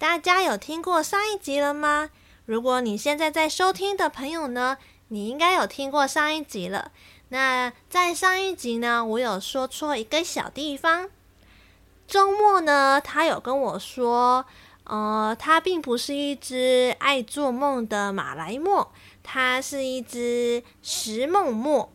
大家有听过上一集了吗？如果你现在在收听的朋友呢，你应该有听过上一集了。那在上一集呢，我有说错一个小地方。周末呢，他有跟我说，呃，他并不是一只爱做梦的马来貘，他是一只食梦貘。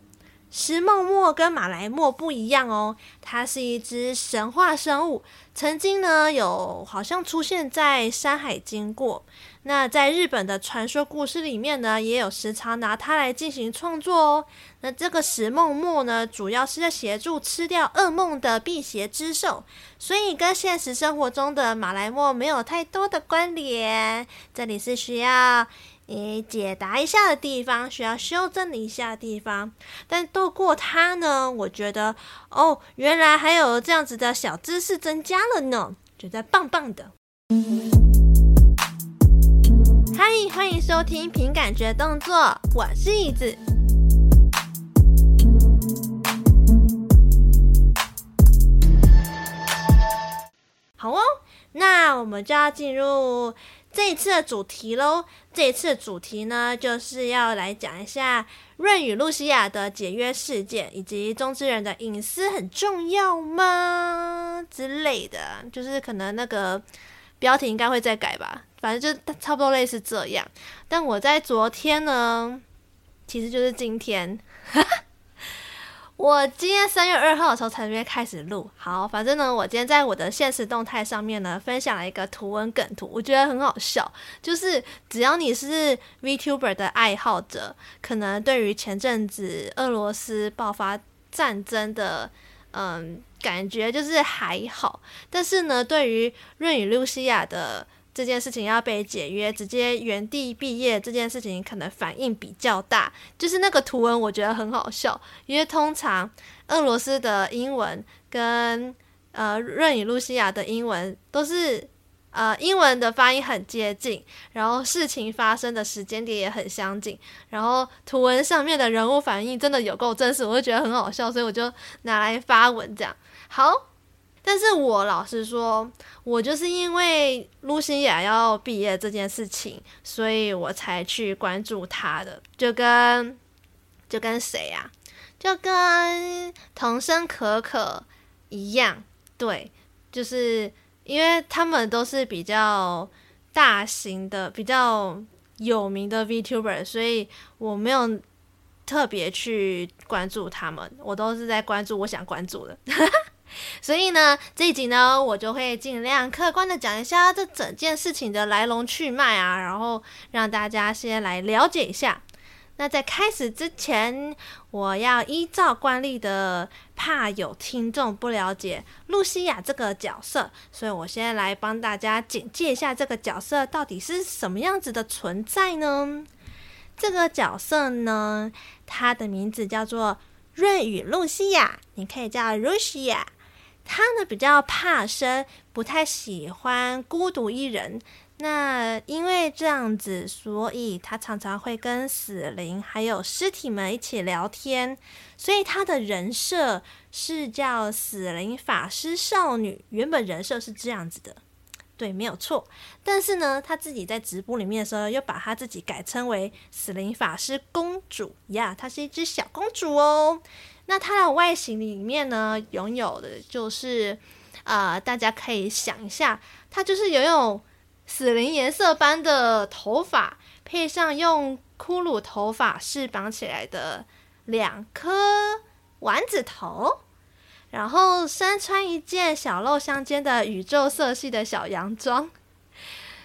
食梦墨跟马来貘不一样哦，它是一只神话生物，曾经呢有好像出现在《山海经》过。那在日本的传说故事里面呢，也有时常拿它来进行创作哦。那这个食梦墨呢，主要是要协助吃掉噩梦的辟邪之兽，所以跟现实生活中的马来貘没有太多的关联。这里是需要。诶，解答一下的地方，需要修正一下的地方，但透过它呢，我觉得哦，原来还有这样子的小知识增加了呢，觉得棒棒的。嗨，欢迎收听凭感觉动作，我是椅子。好哦，那我们就要进入。这一次的主题喽，这一次的主题呢，就是要来讲一下润与露西亚的解约事件，以及中之人的隐私很重要吗之类的，就是可能那个标题应该会再改吧，反正就差不多类似这样。但我在昨天呢，其实就是今天。我今天三月二号的时候才开始录，好，反正呢，我今天在我的现实动态上面呢，分享了一个图文梗图，我觉得很好笑，就是只要你是 VTuber 的爱好者，可能对于前阵子俄罗斯爆发战争的，嗯，感觉就是还好，但是呢，对于润与露西亚的。这件事情要被解约，直接原地毕业这件事情可能反应比较大。就是那个图文，我觉得很好笑，因为通常俄罗斯的英文跟呃润与露西亚的英文都是呃英文的发音很接近，然后事情发生的时间点也很相近，然后图文上面的人物反应真的有够真实，我就觉得很好笑，所以我就拿来发文这样。好。但是我老实说，我就是因为露西亚要毕业这件事情，所以我才去关注她的，就跟就跟谁呀、啊？就跟童声可可一样，对，就是因为他们都是比较大型的、比较有名的 VTuber，所以我没有特别去关注他们，我都是在关注我想关注的。所以呢，这一集呢，我就会尽量客观的讲一下这整件事情的来龙去脉啊，然后让大家先来了解一下。那在开始之前，我要依照惯例的，怕有听众不了解露西亚这个角色，所以我先来帮大家简介一下这个角色到底是什么样子的存在呢？这个角色呢，它的名字叫做润与露西亚，你可以叫露西亚。他呢，比较怕生，不太喜欢孤独一人。那因为这样子，所以他常常会跟死灵还有尸体们一起聊天。所以他的人设是叫死灵法师少女，原本人设是这样子的，对，没有错。但是呢，他自己在直播里面的时候，又把他自己改称为死灵法师公主呀，她是一只小公主哦。那它的外形里面呢，拥有的就是，呃，大家可以想一下，它就是拥有死灵颜色般的头发，配上用骷髅头发饰绑起来的两颗丸子头，然后身穿一件小露相间的宇宙色系的小洋装。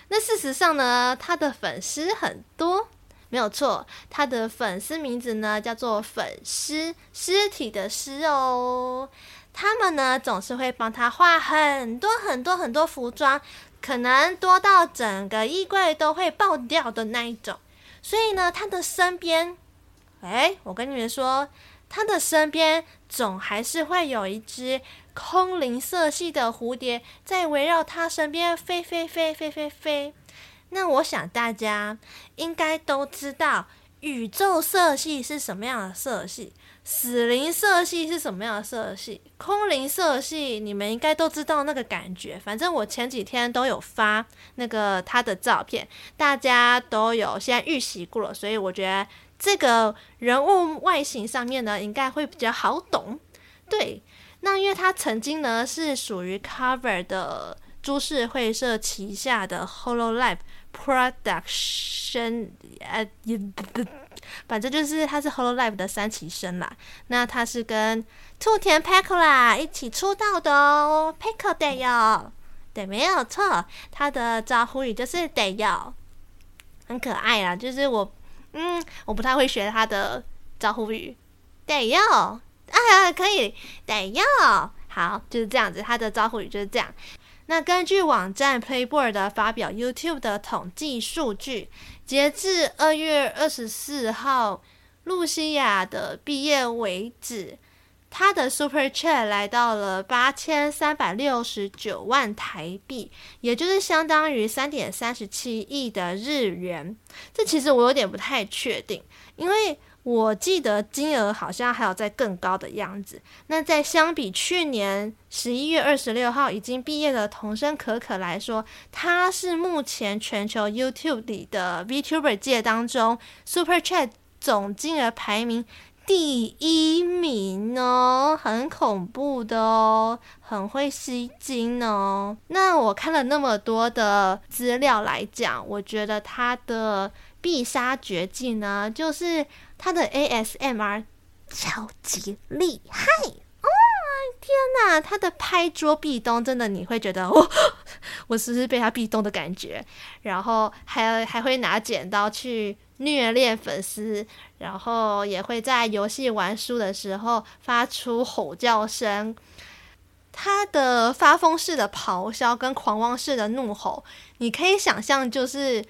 那事实上呢，它的粉丝很多。没有错，他的粉丝名字呢叫做粉丝，尸体的尸哦。他们呢总是会帮他画很多很多很多服装，可能多到整个衣柜都会爆掉的那一种。所以呢，他的身边，哎，我跟你们说，他的身边总还是会有一只空灵色系的蝴蝶在围绕他身边飞飞飞飞飞飞。那我想大家应该都知道宇宙色系是什么样的色系？死灵色系是什么样的色系？空灵色系，你们应该都知道那个感觉。反正我前几天都有发那个他的照片，大家都有先预习过了，所以我觉得这个人物外形上面呢，应该会比较好懂。对，那因为他曾经呢是属于 Cover 的株式会社旗下的 Hololive Production，呃，也 反正就是他是 Hololive 的三期生啦。那他是跟兔田 Pecora 一起出道的哦，Pecora 得哟，对，没有错。他的招呼语就是得哟，很可爱啦。就是我，嗯，我不太会学他的招呼语，得哟，哎呀，可以，得哟，好，就是这样子。他的招呼语就是这样。那根据网站 Playboard 发表 YouTube 的统计数据，截至二月二十四号，露西亚的毕业为止，她的 Super Chat 来到了八千三百六十九万台币，也就是相当于三点三十七亿的日元。这其实我有点不太确定，因为。我记得金额好像还有在更高的样子。那在相比去年十一月二十六号已经毕业的童声可可来说，他是目前全球 YouTube 里的 VTuber 界当中 Super Chat 总金额排名第一名哦，很恐怖的哦，很会吸金哦。那我看了那么多的资料来讲，我觉得他的必杀绝技呢，就是。他的 ASMR 超级厉害哦！天哪，他的拍桌壁咚真的你会觉得我，我是不是被他壁咚的感觉？然后还还会拿剪刀去虐恋粉丝，然后也会在游戏玩输的时候发出吼叫声。他的发疯式的咆哮跟狂妄式的怒吼，你可以想象就是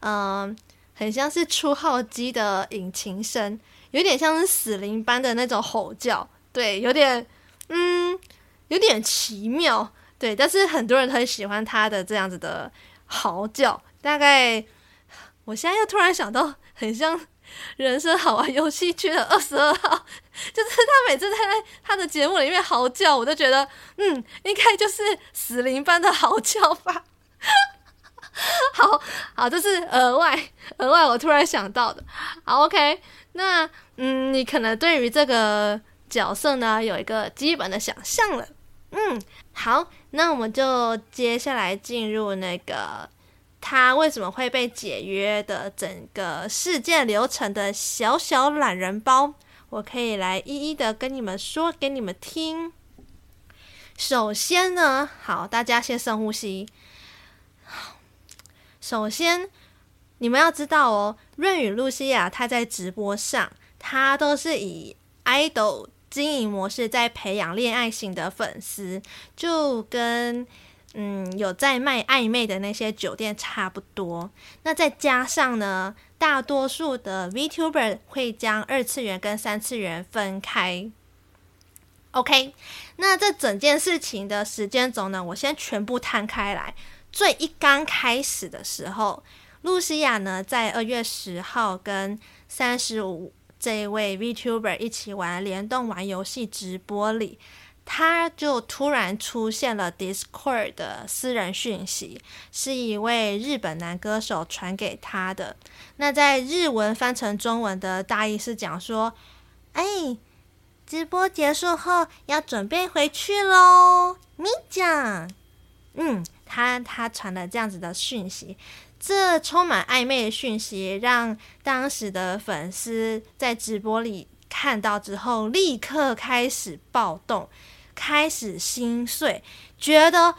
嗯。很像是初号机的引擎声，有点像是死灵般的那种吼叫，对，有点，嗯，有点奇妙，对。但是很多人很喜欢他的这样子的嚎叫。大概，我现在又突然想到，很像人生好玩游戏区的二十二号，就是他每次在他的节目里面嚎叫，我都觉得，嗯，应该就是死灵般的嚎叫吧。好好，这是额外额外我突然想到的。好，OK，那嗯，你可能对于这个角色呢有一个基本的想象了。嗯，好，那我们就接下来进入那个他为什么会被解约的整个事件流程的小小懒人包，我可以来一一的跟你们说给你们听。首先呢，好，大家先深呼吸。首先，你们要知道哦，润羽露西亚她在直播上，她都是以 idol 经营模式在培养恋爱型的粉丝，就跟嗯有在卖暧昧的那些酒店差不多。那再加上呢，大多数的 VTuber 会将二次元跟三次元分开。OK，那这整件事情的时间轴呢，我先全部摊开来。最一刚开始的时候，露西亚呢，在二月十号跟三十五这位 VTuber 一起玩联动玩游戏直播里，他就突然出现了 Discord 的私人讯息，是一位日本男歌手传给他的。那在日文翻成中文的大意是讲说：“哎，直播结束后要准备回去喽，咪酱。”嗯。他他传了这样子的讯息，这充满暧昧的讯息，让当时的粉丝在直播里看到之后，立刻开始暴动，开始心碎，觉得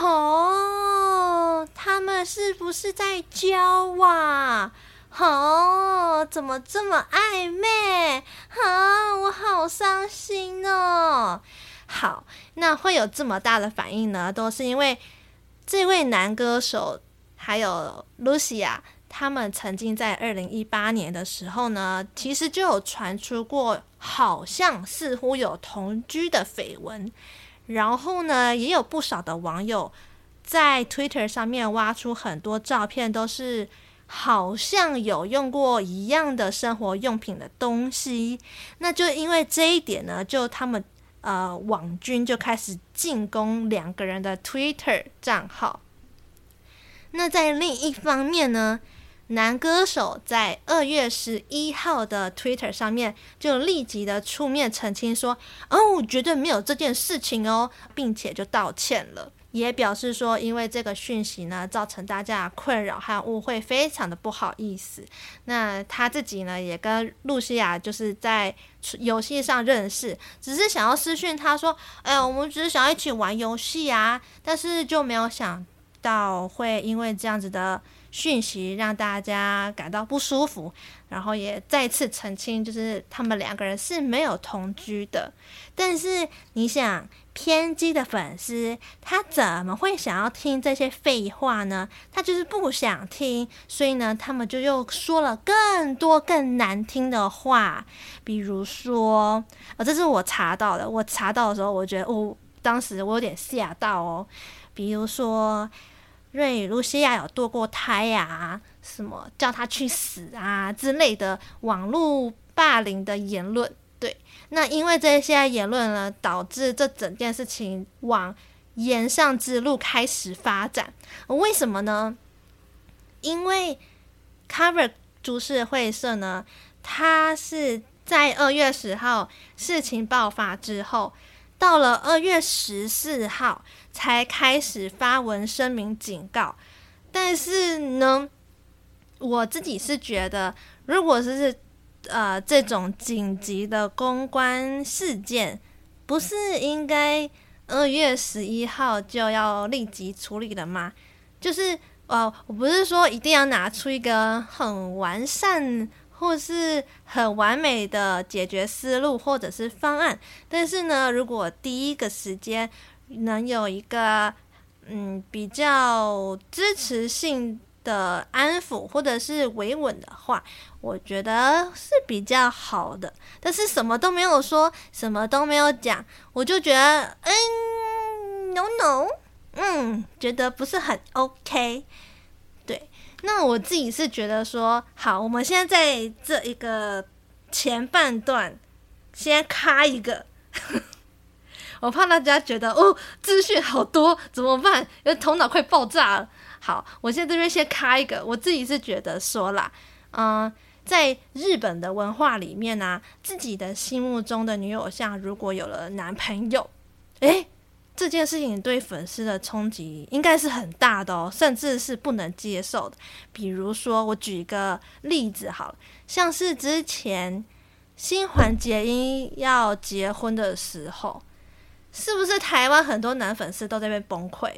哦，他们是不是在交往？哦，怎么这么暧昧？啊，我好伤心哦。好，那会有这么大的反应呢？都是因为。这位男歌手还有露西亚，他们曾经在二零一八年的时候呢，其实就有传出过，好像似乎有同居的绯闻。然后呢，也有不少的网友在 Twitter 上面挖出很多照片，都是好像有用过一样的生活用品的东西。那就因为这一点呢，就他们呃网军就开始进攻两个人的 Twitter 账号。那在另一方面呢，男歌手在二月十一号的 Twitter 上面就立即的出面澄清说：“哦，绝对没有这件事情哦，并且就道歉了，也表示说，因为这个讯息呢，造成大家困扰和误会，非常的不好意思。那他自己呢，也跟露西亚就是在游戏上认识，只是想要私讯他说：‘哎，我们只是想要一起玩游戏啊。’但是就没有想到会因为这样子的。”讯息让大家感到不舒服，然后也再次澄清，就是他们两个人是没有同居的。但是你想，偏激的粉丝他怎么会想要听这些废话呢？他就是不想听，所以呢，他们就又说了更多更难听的话，比如说，呃，这是我查到的，我查到的时候，我觉得，哦，当时我有点吓到哦，比如说。瑞与露西亚有堕过胎呀、什么叫他去死啊之类的网络霸凌的言论，那因为这些言论呢，导致这整件事情往炎上之路开始发展。为什么呢？因为 Cover 株式会社呢，它是在二月十号事情爆发之后。到了二月十四号才开始发文声明警告，但是呢，我自己是觉得，如果是呃这种紧急的公关事件，不是应该二月十一号就要立即处理了吗？就是呃，我不是说一定要拿出一个很完善。或是很完美的解决思路或者是方案，但是呢，如果第一个时间能有一个嗯比较支持性的安抚或者是维稳的话，我觉得是比较好的。但是什么都没有说，什么都没有讲，我就觉得嗯，no no，嗯，觉得不是很 OK。对那我自己是觉得说，好，我们现在在这一个前半段先卡一个，我怕大家觉得哦，资讯好多怎么办？因为头脑快爆炸了。好，我现在这边先开一个，我自己是觉得说啦，嗯，在日本的文化里面呢、自己的心目中的女偶像如果有了男朋友，诶。这件事情对粉丝的冲击应该是很大的哦，甚至是不能接受的。比如说，我举一个例子好了，像是之前新垣结衣要结婚的时候，是不是台湾很多男粉丝都在被崩溃，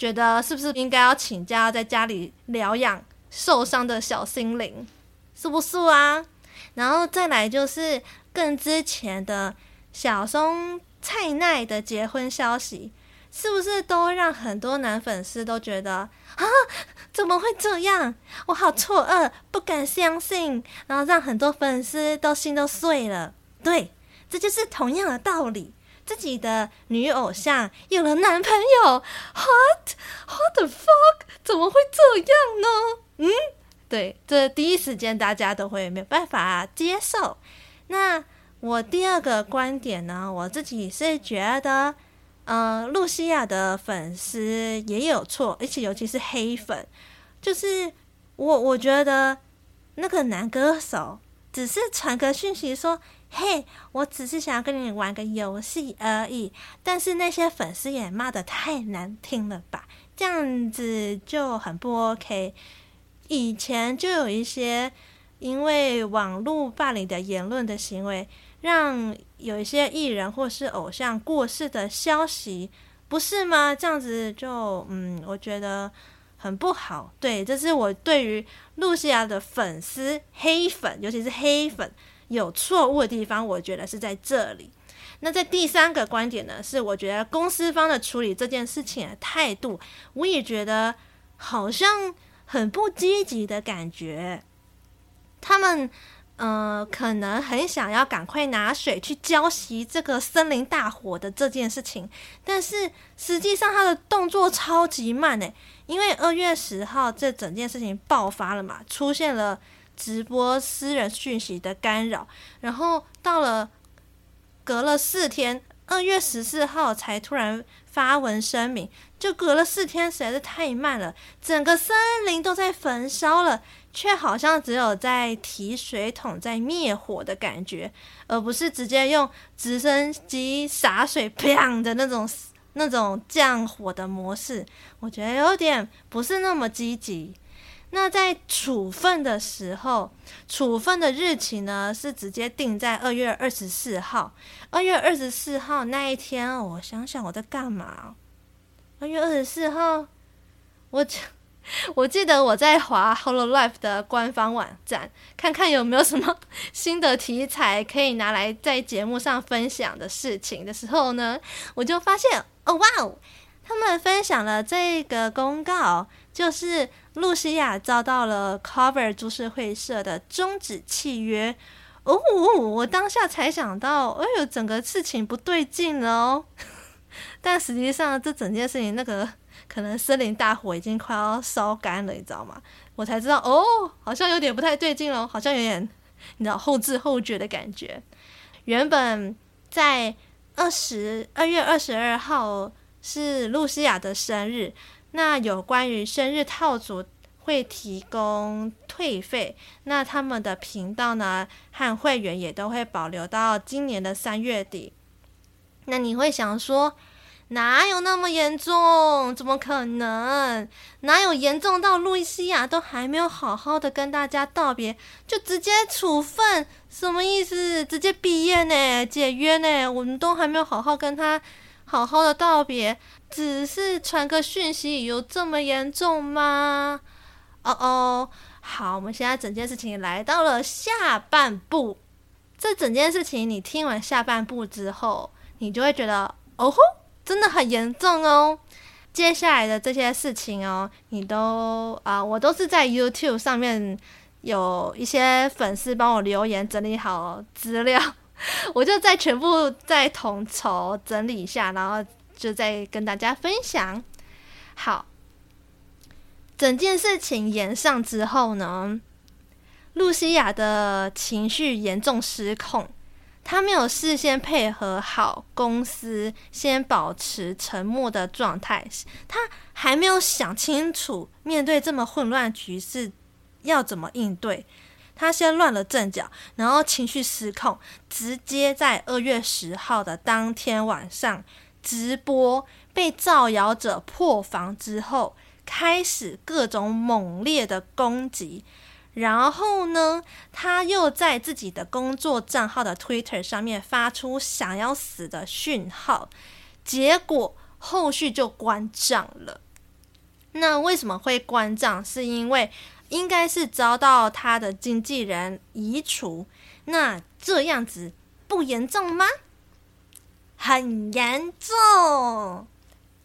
觉得是不是应该要请假在家里疗养受伤的小心灵，是不是啊？然后再来就是更之前的小松。菜奈的结婚消息，是不是都让很多男粉丝都觉得啊，怎么会这样？我好错愕，不敢相信，然后让很多粉丝都心都碎了。对，这就是同样的道理。自己的女偶像有了男朋友，What? What the fuck？怎么会这样呢？嗯，对，这第一时间大家都会没有办法接受。那。我第二个观点呢，我自己是觉得，呃，露西亚的粉丝也有错，而且尤其是黑粉，就是我我觉得那个男歌手只是传个讯息说，嘿，我只是想要跟你玩个游戏而已，但是那些粉丝也骂的太难听了吧，这样子就很不 OK。以前就有一些因为网络霸凌的言论的行为。让有一些艺人或是偶像过世的消息，不是吗？这样子就嗯，我觉得很不好。对，这是我对于露西亚的粉丝黑粉，尤其是黑粉有错误的地方，我觉得是在这里。那在第三个观点呢，是我觉得公司方的处理这件事情的态度，我也觉得好像很不积极的感觉。他们。嗯、呃，可能很想要赶快拿水去浇熄这个森林大火的这件事情，但是实际上他的动作超级慢诶，因为二月十号这整件事情爆发了嘛，出现了直播私人讯息的干扰，然后到了隔了四天，二月十四号才突然发文声明。就隔了四天，实在是太慢了。整个森林都在焚烧了，却好像只有在提水桶在灭火的感觉，而不是直接用直升机洒水砰的那种那种降火的模式。我觉得有点不是那么积极。那在处分的时候，处分的日期呢是直接定在二月二十四号。二月二十四号那一天，我想想我在干嘛。二月二十四号，我 我记得我在滑 Hello Life 的官方网站，看看有没有什么新的题材可以拿来在节目上分享的事情的时候呢，我就发现，哦哇哦，他们分享了这个公告，就是露西亚遭到了 Cover 株式会社的终止契约。哦，我当下才想到，哎呦，整个事情不对劲哦。但实际上，这整件事情，那个可能森林大火已经快要烧干了，你知道吗？我才知道，哦，好像有点不太对劲了，好像有点，你知道后知后觉的感觉。原本在二十二月二十二号是露西亚的生日，那有关于生日套组会提供退费，那他们的频道呢和会员也都会保留到今年的三月底。那你会想说，哪有那么严重？怎么可能？哪有严重到露西亚都还没有好好的跟大家道别，就直接处分？什么意思？直接毕业呢？解约呢？我们都还没有好好跟他好好的道别，只是传个讯息，有这么严重吗？哦哦，好，我们现在整件事情来到了下半部。这整件事情你听完下半部之后。你就会觉得哦吼，真的很严重哦。接下来的这些事情哦，你都啊、我都是在 YouTube 上面有一些粉丝帮我留言整理好资料，我就再全部再统筹整理一下，然后就再跟大家分享。好，整件事情延上之后呢，露西亚的情绪严重失控。他没有事先配合好公司，先保持沉默的状态。他还没有想清楚面对这么混乱局势要怎么应对。他先乱了阵脚，然后情绪失控，直接在二月十号的当天晚上直播，被造谣者破防之后，开始各种猛烈的攻击。然后呢，他又在自己的工作账号的 Twitter 上面发出想要死的讯号，结果后续就关账了。那为什么会关账？是因为应该是遭到他的经纪人移除。那这样子不严重吗？很严重。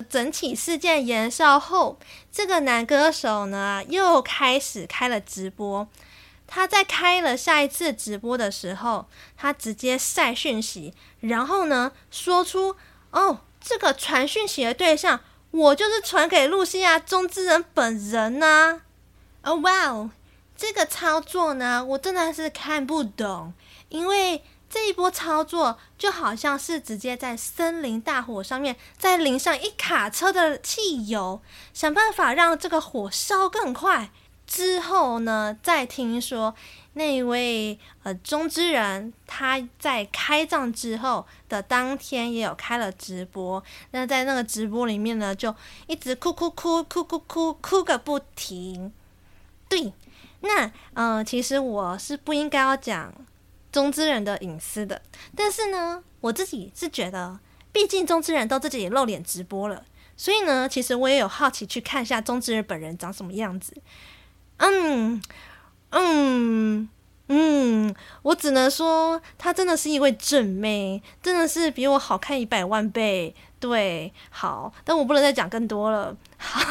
整起事件延烧后，这个男歌手呢又开始开了直播。他在开了下一次直播的时候，他直接晒讯息，然后呢说出：“哦，这个传讯息的对象，我就是传给露西亚中之人本人呐、”哦，哇哦，这个操作呢，我真的是看不懂，因为。这一波操作就好像是直接在森林大火上面再淋上一卡车的汽油，想办法让这个火烧更快。之后呢，再听说那位呃中之人他在开葬之后的当天也有开了直播，那在那个直播里面呢，就一直哭哭哭哭哭哭哭个不停。对，那嗯、呃，其实我是不应该要讲。中之人的隐私的，但是呢，我自己是觉得，毕竟中之人都自己露脸直播了，所以呢，其实我也有好奇去看一下中之人本人长什么样子。嗯嗯嗯，我只能说，她真的是一位正妹，真的是比我好看一百万倍。对，好，但我不能再讲更多了。好，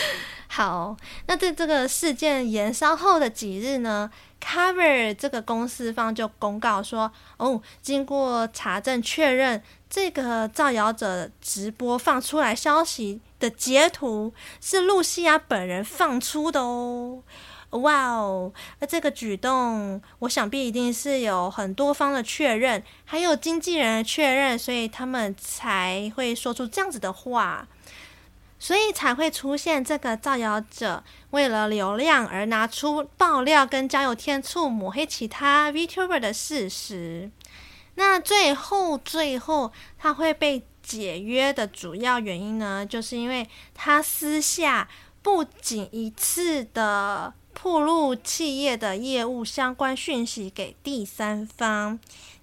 好，那在这个事件延烧后的几日呢，Cover 这个公司方就公告说，哦，经过查证确认，这个造谣者直播放出来消息的截图是露西亚本人放出的哦。哇哦，那这个举动，我想必一定是有很多方的确认，还有经纪人的确认，所以他们才会说出这样子的话。所以才会出现这个造谣者为了流量而拿出爆料跟交友天醋抹黑其他 VTuber 的事实。那最后最后他会被解约的主要原因呢，就是因为他私下不仅一次的曝露企业的业务相关讯息给第三方，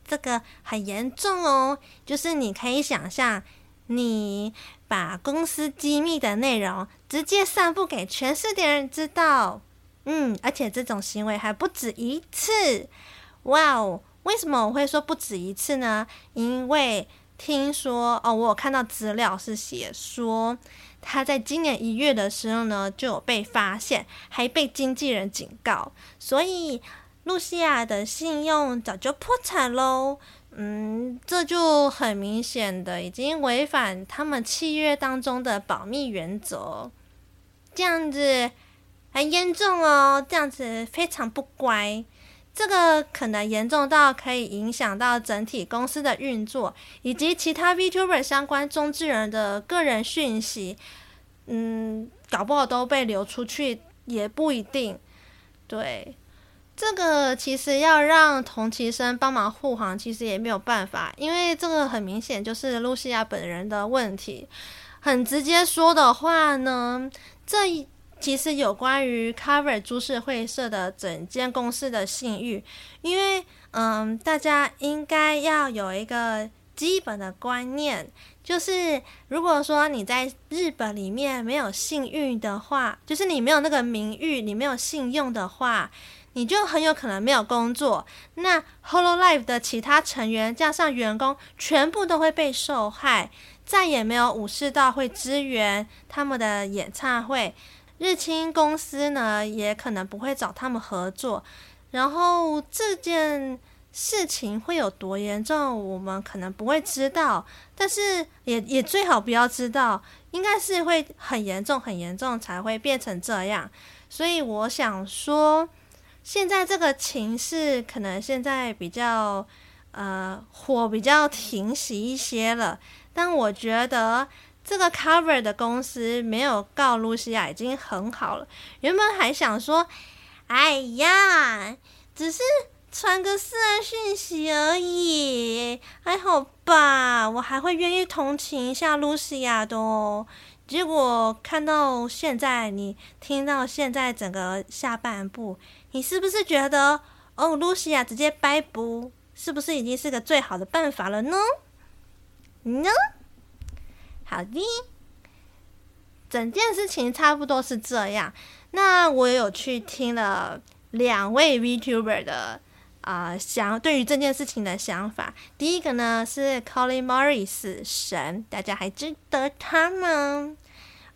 这个很严重哦。就是你可以想象你。把公司机密的内容直接散布给全世界人知道，嗯，而且这种行为还不止一次，哇哦！为什么我会说不止一次呢？因为听说哦，我有看到资料是写说他在今年一月的时候呢就有被发现，还被经纪人警告，所以露西亚的信用早就破产喽。嗯，这就很明显的已经违反他们契约当中的保密原则，这样子很严重哦，这样子非常不乖，这个可能严重到可以影响到整体公司的运作，以及其他 VTuber 相关中之人的个人讯息，嗯，搞不好都被流出去也不一定，对。这个其实要让同期生帮忙护航，其实也没有办法，因为这个很明显就是露西亚本人的问题。很直接说的话呢，这其实有关于 Cover 株式会社的整间公司的信誉，因为嗯，大家应该要有一个基本的观念，就是如果说你在日本里面没有信誉的话，就是你没有那个名誉，你没有信用的话。你就很有可能没有工作，那 Hololive 的其他成员加上员工全部都会被受害，再也没有武士道会支援他们的演唱会，日清公司呢也可能不会找他们合作，然后这件事情会有多严重，我们可能不会知道，但是也也最好不要知道，应该是会很严重很严重才会变成这样，所以我想说。现在这个情势可能现在比较，呃，火比较停息一些了。但我觉得这个 Cover 的公司没有告露西亚已经很好了。原本还想说，哎呀，只是传个私人讯息而已，还好吧，我还会愿意同情一下露西亚的哦。结果看到现在，你听到现在整个下半部。你是不是觉得哦，露西亚直接掰不，是不是已经是个最好的办法了呢？呢？好的，整件事情差不多是这样。那我有去听了两位 VTuber 的啊、想对于这件事情的想法。第一个呢是 Colin Murray 死神，大家还记得他吗？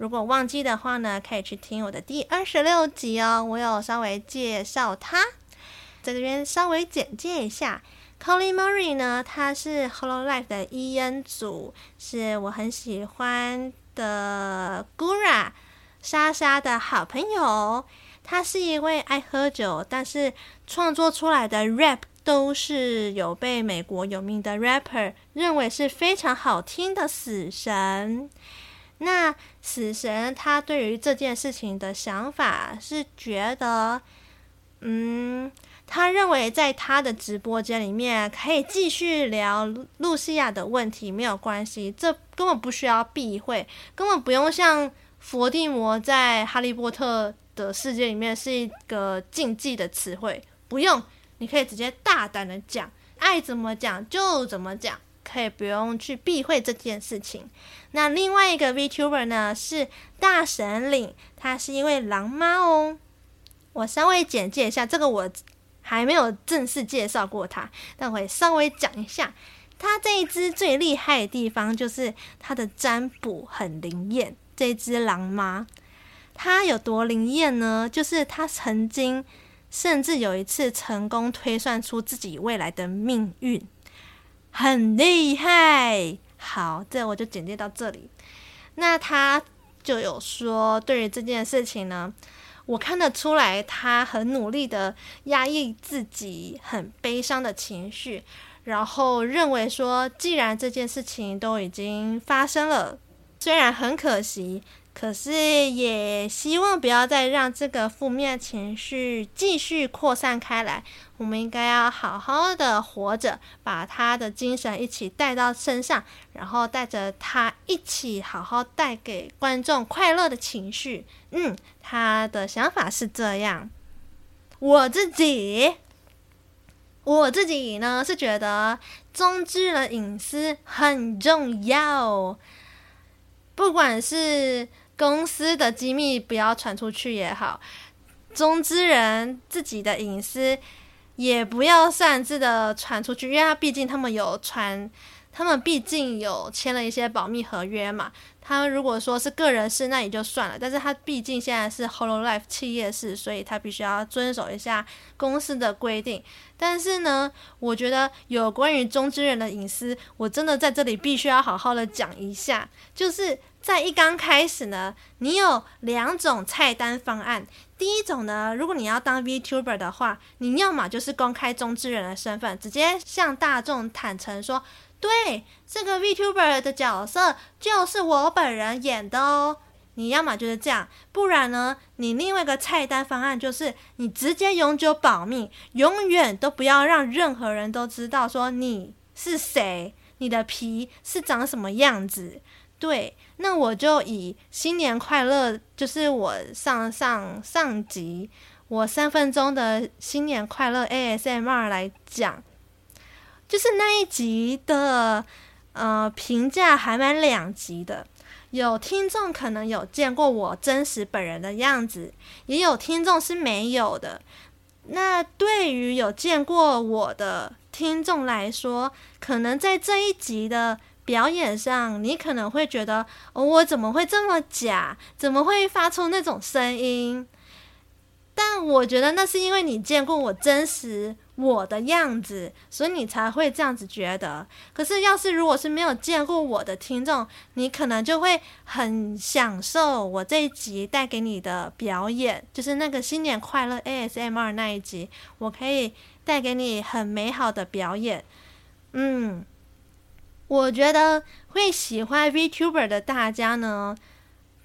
如果忘记的话呢，可以去听我的第二十六集哦，我有稍微介绍他。在这边稍微简介一下，Colin Murray 呢，他是 Hello Life 的 EN 组，是我很喜欢的 Gura 莎莎的好朋友。他是一位爱喝酒，但是创作出来的 rap 都是有被美国有名的 rapper 认为是非常好听的死神。那死神他对于这件事情的想法是觉得，嗯，他认为在他的直播间里面可以继续聊露西亚的问题，没有关系，这根本不需要避讳，根本不用像佛地魔在哈利波特的世界里面是一个禁忌的词汇，不用，你可以直接大胆的讲，爱怎么讲就怎么讲。可以不用去避讳这件事情。那另外一个 VTuber 呢，是大神领，他是一位狼妈哦。我稍微简介一下，这个我还没有正式介绍过他，但我也稍微讲一下。他这一只最厉害的地方就是他的占卜很灵验。这只狼妈，他有多灵验呢？就是他曾经甚至有一次成功推算出自己未来的命运，很厉害。好，这我就简介到这里。那他就有说，对于这件事情呢，我看得出来，他很努力的压抑自己很悲伤的情绪，然后认为说，既然这件事情都已经发生了，虽然很可惜。可是，也希望不要再让这个负面情绪继续扩散开来。我们应该要好好的活着，把他的精神一起带到身上，然后带着他一起好好带给观众快乐的情绪。嗯，他的想法是这样。我自己，我自己呢是觉得中之人隐私很重要，不管是。公司的机密不要传出去也好，中之人自己的隐私也不要擅自的传出去，因为他毕竟他们有传，他们毕竟有签了一些保密合约嘛。他如果说是个人事，那也就算了，但是他毕竟现在是 Hololive 企业事，所以他必须要遵守一下公司的规定。但是呢，我觉得有关于中之人的隐私，我真的在这里必须要好好的讲一下，就是。在一刚开始呢，你有两种菜单方案。第一种呢，如果你要当 VTuber 的话，你要么就是公开中之人的身份，直接向大众坦诚说，对，这个 VTuber 的角色就是我本人演的哦。你要么就是这样，不然呢，你另外一个菜单方案就是你直接永久保密，永远都不要让任何人都知道说你是谁，你的皮是长什么样子。对，那我就以新年快乐，就是我上上上集我三分钟的新年快乐 ASMR 来讲，就是那一集的呃评价还蛮两极的，有听众可能有见过我真实本人的样子，也有听众是没有的。那对于有见过我的听众来说，可能在这一集的。表演上，你可能会觉得，哦，我怎么会这么假？怎么会发出那种声音？但我觉得那是因为你见过我真实我的样子，所以你才会这样子觉得。可是，要是如果是没有见过我的听众，你可能就会很享受我这一集带给你的表演，就是那个新年快乐 ASMR 那一集，我可以带给你很美好的表演。嗯。我觉得会喜欢 VTuber 的大家呢，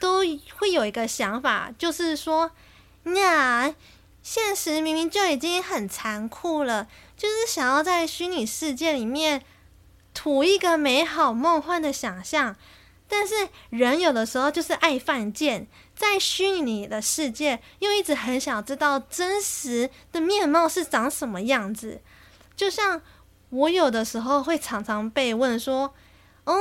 都会有一个想法，就是说，呀，现实明明就已经很残酷了，就是想要在虚拟世界里面图一个美好梦幻的想象，但是人有的时候就是爱犯贱，在虚拟的世界又一直很想知道真实的面貌是长什么样子，就像。我有的时候会常常被问说：“哦，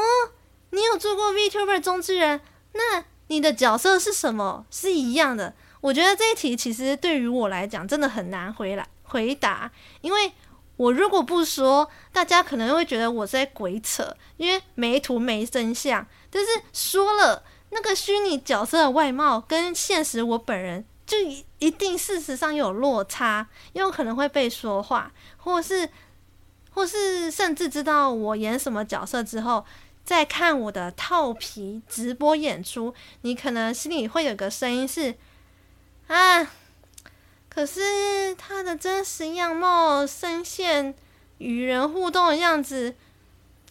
你有做过 VTuber 中之人？那你的角色是什么？是一样的？”我觉得这一题其实对于我来讲真的很难回来回答，因为我如果不说，大家可能会觉得我在鬼扯，因为没图没真相。但是说了，那个虚拟角色的外貌跟现实我本人就一定事实上有落差，有可能会被说话，或是。或是甚至知道我演什么角色之后，再看我的套皮直播演出，你可能心里会有个声音是：啊，可是他的真实样貌、声线、与人互动的样子，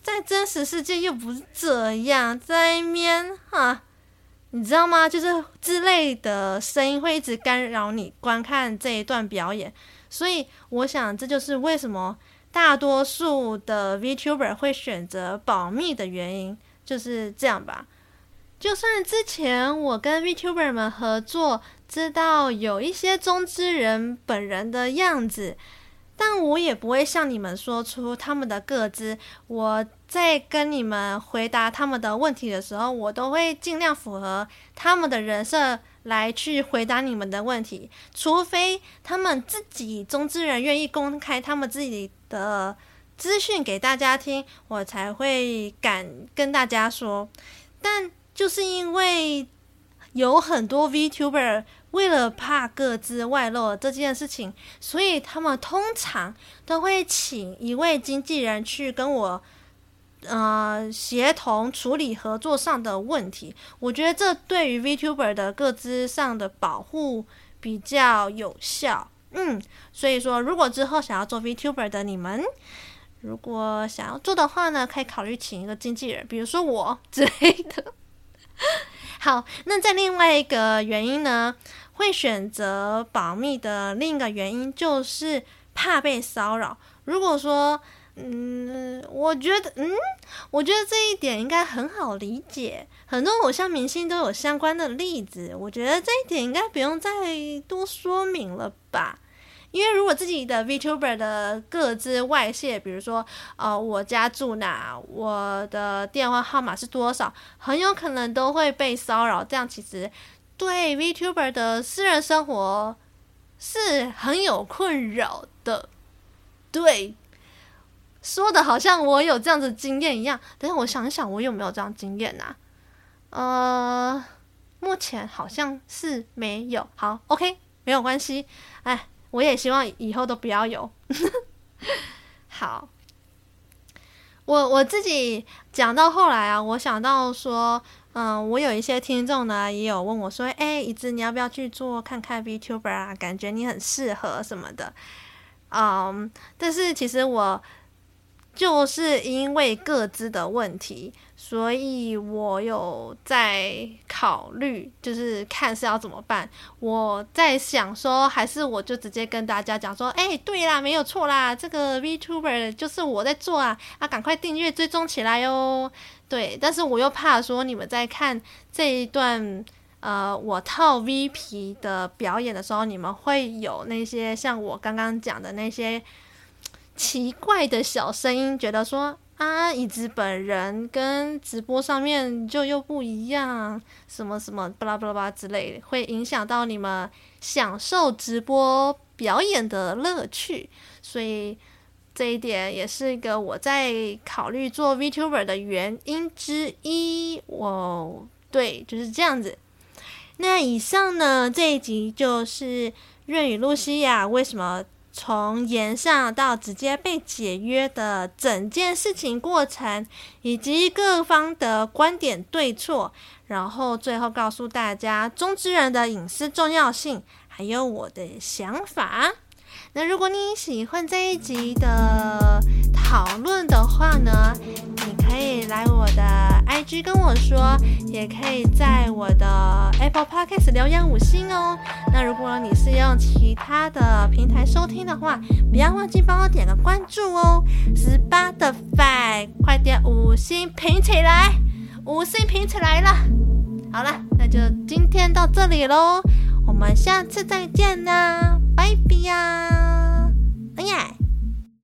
在真实世界又不是这样，在面哈，你知道吗？就是之类的声音会一直干扰你观看这一段表演，所以我想这就是为什么。大多数的 VTuber 会选择保密的原因就是这样吧。就算之前我跟 VTuber 们合作，知道有一些中之人本人的样子，但我也不会向你们说出他们的个资。我在跟你们回答他们的问题的时候，我都会尽量符合他们的人设。来去回答你们的问题，除非他们自己中之人愿意公开他们自己的资讯给大家听，我才会敢跟大家说。但就是因为有很多 VTuber 为了怕个资外露这件事情，所以他们通常都会请一位经纪人去跟我。呃，协同处理合作上的问题，我觉得这对于 VTuber 的个资上的保护比较有效。嗯，所以说，如果之后想要做 VTuber 的你们，如果想要做的话呢，可以考虑请一个经纪人，比如说我之类的。好，那在另外一个原因呢，会选择保密的另一个原因就是怕被骚扰。如果说嗯，我觉得，嗯，我觉得这一点应该很好理解。很多偶像明星都有相关的例子，我觉得这一点应该不用再多说明了吧？因为如果自己的 VTuber 的个资外泄，比如说，呃，我家住哪，我的电话号码是多少，很有可能都会被骚扰。这样其实对 VTuber 的私人生活是很有困扰的，对。说的好像我有这样子经验一样，等下我想想，我有没有这样经验啊？呃，目前好像是没有。好，OK，没有关系。哎，我也希望以后都不要有。好，我我自己讲到后来啊，我想到说，嗯、我有一些听众呢，也有问我说，哎，椅子，你要不要去做看看 VTuber 啊？感觉你很适合什么的。嗯，但是其实我。就是因为各自的问题，所以我有在考虑，就是看是要怎么办。我在想说，还是我就直接跟大家讲说，哎、对啦，没有错啦，这个 VTuber 就是我在做啊，啊，赶快订阅追踪起来哟。对，但是我又怕说你们在看这一段，呃，我套 V 皮的表演的时候，你们会有那些像我刚刚讲的那些。奇怪的小声音，觉得说啊，椅子本人跟直播上面就又不一样，什么什么巴拉巴拉巴之类的，会影响到你们享受直播表演的乐趣，所以这一点也是一个我在考虑做 VTuber 的原因之一。我对，就是这样子。那以上呢，这一集就是润与露西亚为什么。从言上到直接被解约的整件事情过程，以及各方的观点对错，然后最后告诉大家中之人的隐私重要性，还有我的想法。那如果你喜欢这一集的讨论的话呢，你可以来我的 IG 跟我说，也可以在我的 Apple Podcast 留言五星哦。那如果你是用其他的平台收听的话，不要忘记帮我点个关注哦。十八的粉快点五星评起来，五星评起来了。好了，那就今天到这里喽，我们下次再见啦，拜拜呀！哎呀。